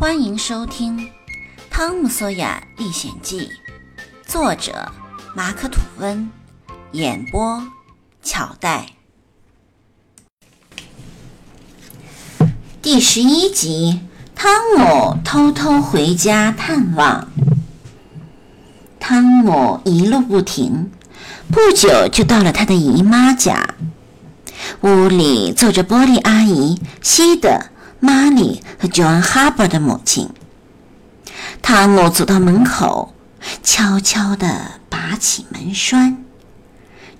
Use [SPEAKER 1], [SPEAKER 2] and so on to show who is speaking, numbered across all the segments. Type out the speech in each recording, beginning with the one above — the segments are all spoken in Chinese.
[SPEAKER 1] 欢迎收听《汤姆·索亚历险记》，作者马克·吐温，演播巧黛。第十一集：汤姆偷偷回家探望。汤姆一路不停，不久就到了他的姨妈家。屋里坐着波利阿姨、西德。玛丽和 John Harper 的母亲。汤姆走到门口，悄悄地拔起门栓，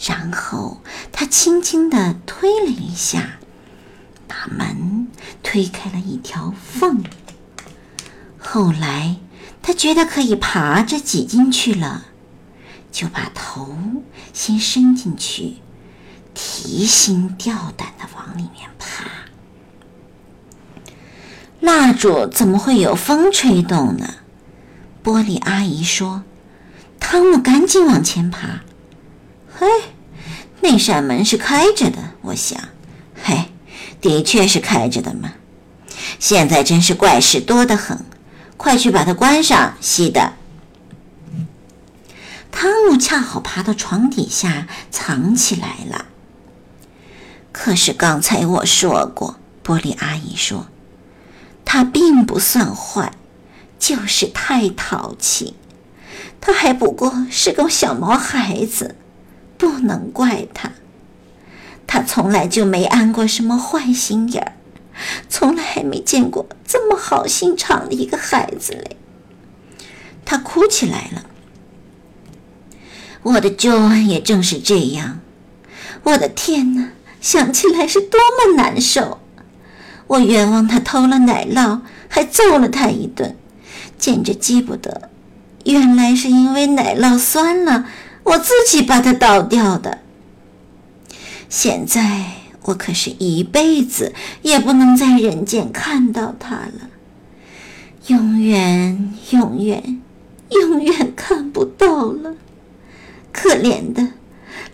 [SPEAKER 1] 然后他轻轻地推了一下，把门推开了一条缝。后来他觉得可以爬着挤进去了，就把头先伸进去，提心吊胆地往里面爬。蜡烛怎么会有风吹动呢？玻璃阿姨说：“汤姆，赶紧往前爬。”嘿，那扇门是开着的，我想。嘿，的确是开着的嘛。现在真是怪事多得很，快去把它关上，西德。汤姆恰好爬到床底下藏起来了。可是刚才我说过，玻璃阿姨说。他并不算坏，就是太淘气。他还不过是个小毛孩子，不能怪他。他从来就没安过什么坏心眼儿，从来还没见过这么好心肠的一个孩子嘞。他哭起来了。我的 John 也正是这样。我的天哪，想起来是多么难受。我冤枉他偷了奶酪，还揍了他一顿，简直记不得。原来是因为奶酪酸了，我自己把它倒掉的。现在我可是一辈子也不能在人间看到他了，永远、永远、永远看不到了。可怜的，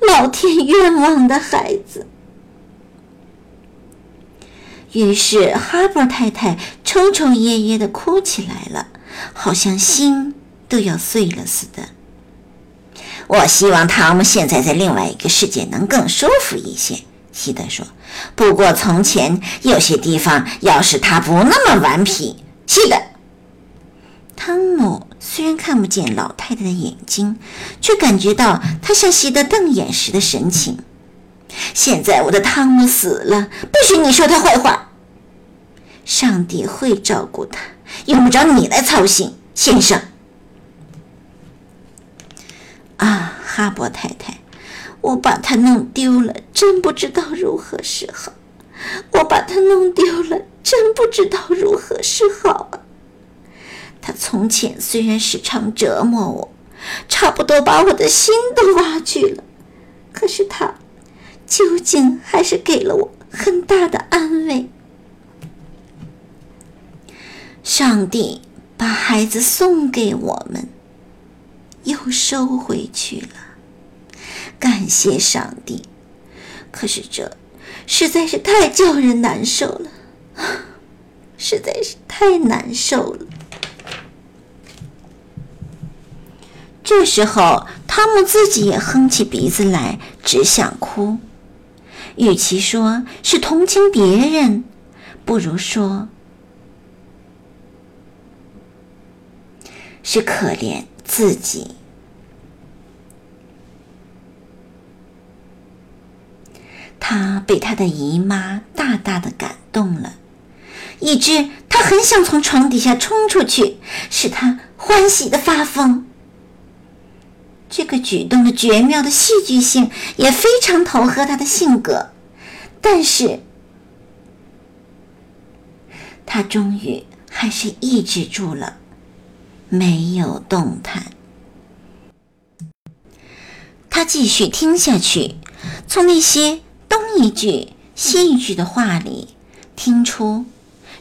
[SPEAKER 1] 老天冤枉的孩子。于是，哈伯太太抽抽噎噎地哭起来了，好像心都要碎了似的。我希望汤姆现在在另外一个世界能更舒服一些，希德说。不过从前有些地方，要是他不那么顽皮，希德。汤姆虽然看不见老太太的眼睛，却感觉到她向希德瞪眼时的神情。现在我的汤姆死了，不许你说他坏话。上帝会照顾他，用不着你来操心，先生。啊，哈伯太太，我把他弄丢了，真不知道如何是好。我把他弄丢了，真不知道如何是好啊。他从前虽然时常折磨我，差不多把我的心都挖去了，可是他。究竟还是给了我很大的安慰。上帝把孩子送给我们，又收回去了。感谢上帝！可是这实在是太叫人难受了，实在是太难受了。这时候，汤姆自己也哼起鼻子来，只想哭。与其说是同情别人，不如说是可怜自己。他被他的姨妈大大的感动了，以致他很想从床底下冲出去，使他欢喜的发疯。这个举动的绝妙的戏剧性也非常投合他的性格，但是，他终于还是抑制住了，没有动弹。他继续听下去，从那些东一句西一句的话里听出，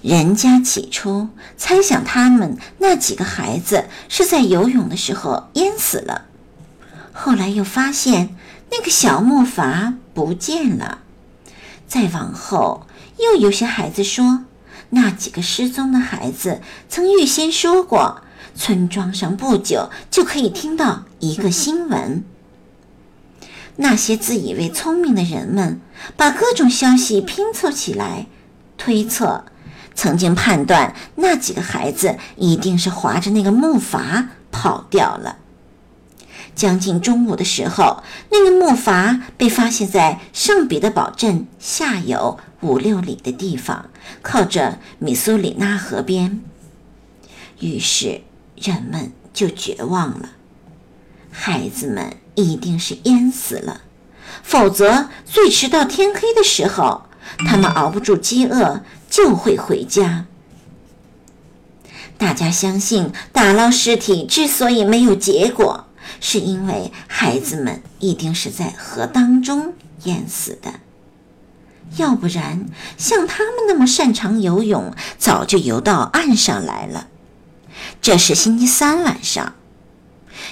[SPEAKER 1] 人家起初猜想他们那几个孩子是在游泳的时候淹死了。后来又发现那个小木筏不见了，再往后又有些孩子说，那几个失踪的孩子曾预先说过，村庄上不久就可以听到一个新闻。那些自以为聪明的人们把各种消息拼凑起来，推测，曾经判断那几个孩子一定是划着那个木筏跑掉了。将近中午的时候，那个木筏被发现在圣彼得堡镇下游五六里的地方，靠着米苏里纳河边。于是人们就绝望了，孩子们一定是淹死了，否则最迟到天黑的时候，他们熬不住饥饿就会回家。大家相信打捞尸体之所以没有结果。是因为孩子们一定是在河当中淹死的，要不然像他们那么擅长游泳，早就游到岸上来了。这是星期三晚上，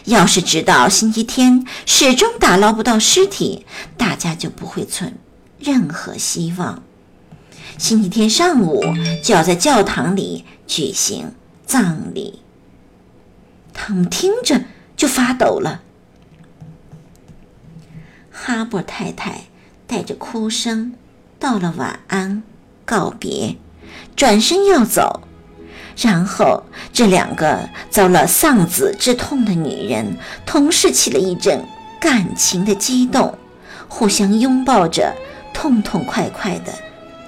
[SPEAKER 1] 要是直到星期天始终打捞不到尸体，大家就不会存任何希望。星期天上午就要在教堂里举行葬礼。他们听着。就发抖了。哈勃太太带着哭声道了晚安，告别，转身要走。然后，这两个遭了丧子之痛的女人同时起了一阵感情的激动，互相拥抱着，痛痛快快的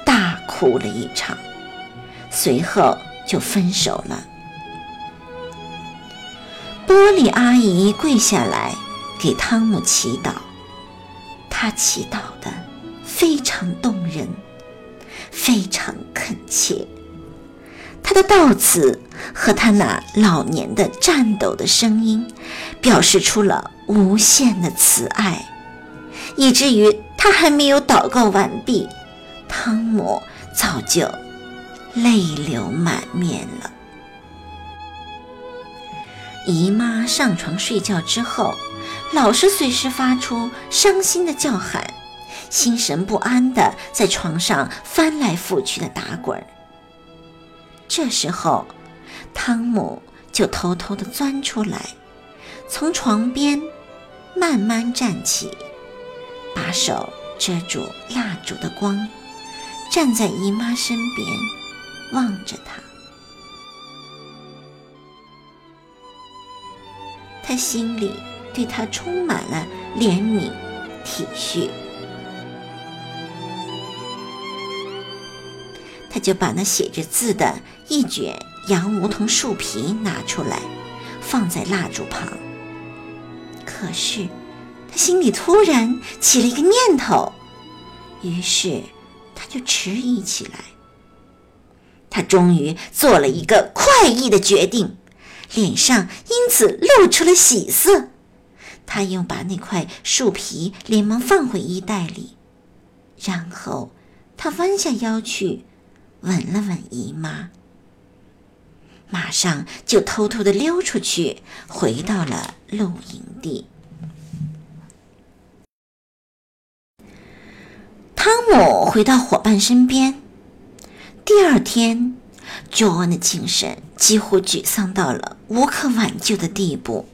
[SPEAKER 1] 大哭了一场，随后就分手了。玻璃阿姨跪下来给汤姆祈祷，她祈祷的非常动人，非常恳切。她的悼词和她那老年的颤抖的声音，表示出了无限的慈爱，以至于她还没有祷告完毕，汤姆早就泪流满面了。姨妈上床睡觉之后，老是随时发出伤心的叫喊，心神不安的在床上翻来覆去的打滚儿。这时候，汤姆就偷偷的钻出来，从床边慢慢站起，把手遮住蜡烛的光，站在姨妈身边，望着她。他心里对他充满了怜悯、体恤，就把那写着字的一卷洋梧桐树皮拿出来，放在蜡烛旁。可是，他心里突然起了一个念头，于是他就迟疑起来。他终于做了一个快意的决定。脸上因此露出了喜色，他又把那块树皮连忙放回衣袋里，然后他弯下腰去吻了吻姨妈，马上就偷偷的溜出去，回到了露营地。汤姆回到伙伴身边，第二天。，John 的精神几乎沮丧到了无可挽救的地步，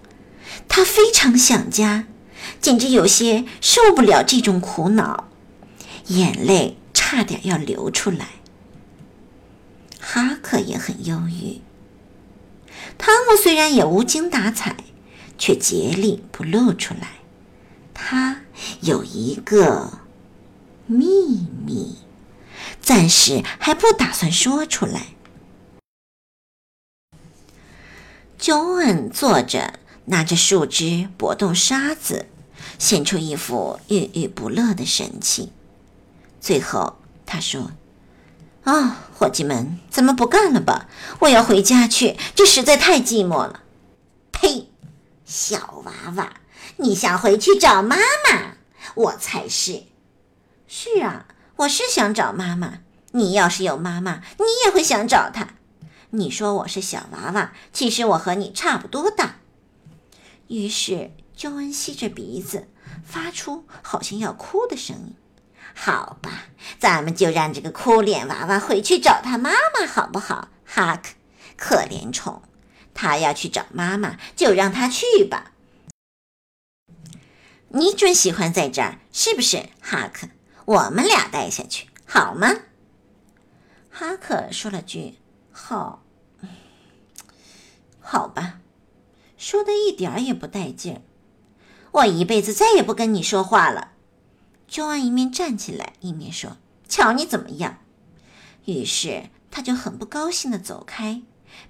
[SPEAKER 1] 他非常想家，简直有些受不了这种苦恼，眼泪差点要流出来。哈克也很忧郁。汤姆虽然也无精打采，却竭力不露出来。他有一个秘密，暂时还不打算说出来。乔恩坐着，拿着树枝拨动沙子，显出一副郁郁不乐的神情。最后，他说：“啊，伙计们，咱们不干了吧？我要回家去，这实在太寂寞了。”呸！小娃娃，你想回去找妈妈？我才是。是啊，我是想找妈妈。你要是有妈妈，你也会想找她。你说我是小娃娃，其实我和你差不多大。于是，周恩吸着鼻子，发出好像要哭的声音。好吧，咱们就让这个哭脸娃娃回去找他妈妈，好不好？哈克，可怜虫，他要去找妈妈，就让他去吧。你准喜欢在这儿，是不是，哈克？我们俩待下去好吗？哈克说了句“好”，好吧，说的一点也不带劲儿。我一辈子再也不跟你说话了。就安一面站起来，一面说：“瞧你怎么样。”于是他就很不高兴的走开，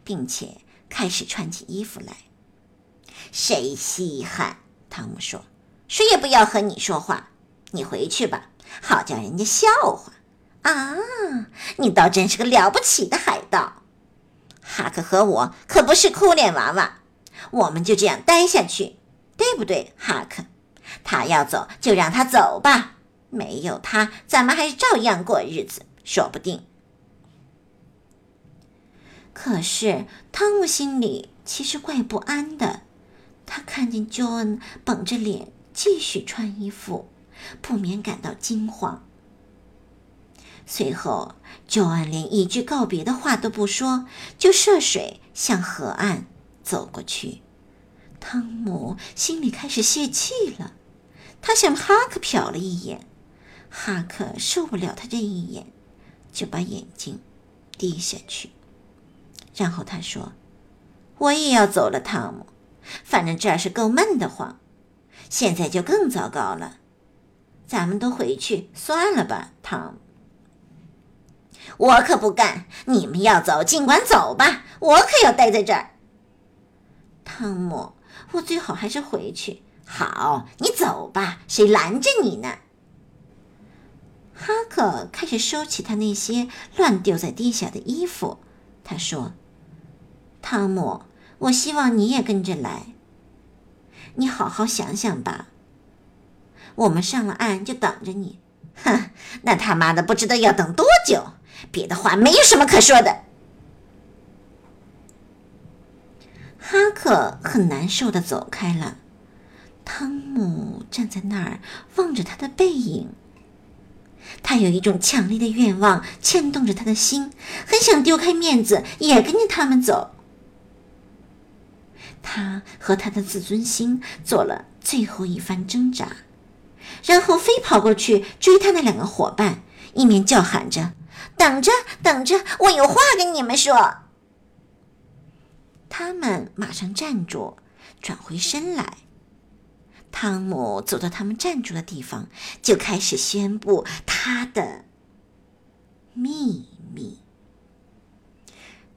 [SPEAKER 1] 并且开始穿起衣服来。谁稀罕？汤姆说：“谁也不要和你说话。你回去吧，好叫人家笑话。”啊，你倒真是个了不起的海盗！哈克和我可不是哭脸娃娃，我们就这样待下去，对不对，哈克？他要走就让他走吧，没有他，咱们还是照样过日子，说不定。可是汤姆心里其实怪不安的，他看见 John 绷着脸继续穿衣服，不免感到惊慌。随后，John 连一句告别的话都不说，就涉水向河岸走过去。汤姆心里开始泄气了。他向哈克瞟了一眼，哈克受不了他这一眼，就把眼睛低下去。然后他说：“我也要走了，汤姆。反正这儿是够闷得慌，现在就更糟糕了。咱们都回去算了吧，汤姆。”我可不干！你们要走，尽管走吧，我可要待在这儿。汤姆，我最好还是回去。好，你走吧，谁拦着你呢？哈克开始收起他那些乱丢在地下的衣服。他说：“汤姆，我希望你也跟着来。你好好想想吧。我们上了岸就等着你。哼，那他妈的不知道要等多久。别的话没有什么可说的。”哈克很难受的走开了。汤姆站在那儿望着他的背影，他有一种强烈的愿望牵动着他的心，很想丢开面子也跟着他们走。他和他的自尊心做了最后一番挣扎，然后飞跑过去追他那两个伙伴，一面叫喊着：“等着，等着，我有话跟你们说。”他们马上站住，转回身来。汤姆走到他们站住的地方，就开始宣布他的秘密。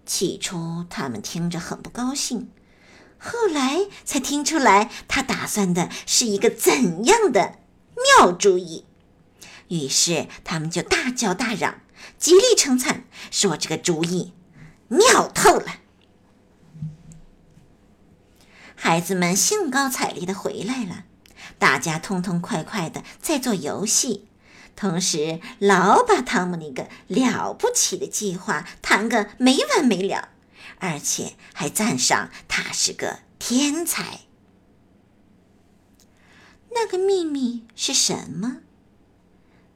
[SPEAKER 1] 起初，他们听着很不高兴，后来才听出来他打算的是一个怎样的妙主意。于是，他们就大叫大嚷，极力称赞，说这个主意妙透了。孩子们兴高采烈的回来了，大家痛痛快快的在做游戏，同时老把汤姆那个了不起的计划谈个没完没了，而且还赞赏他是个天才。那个秘密是什么？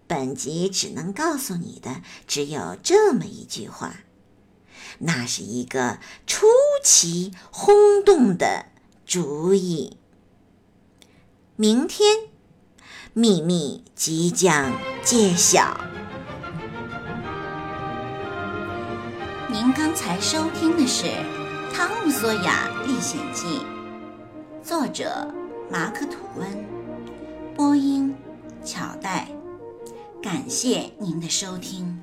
[SPEAKER 1] 本集只能告诉你的只有这么一句话：那是一个出奇轰动的。主意。明天，秘密即将揭晓。您刚才收听的是《汤姆索亚历险记》，作者马克·吐温，播音巧黛。感谢您的收听。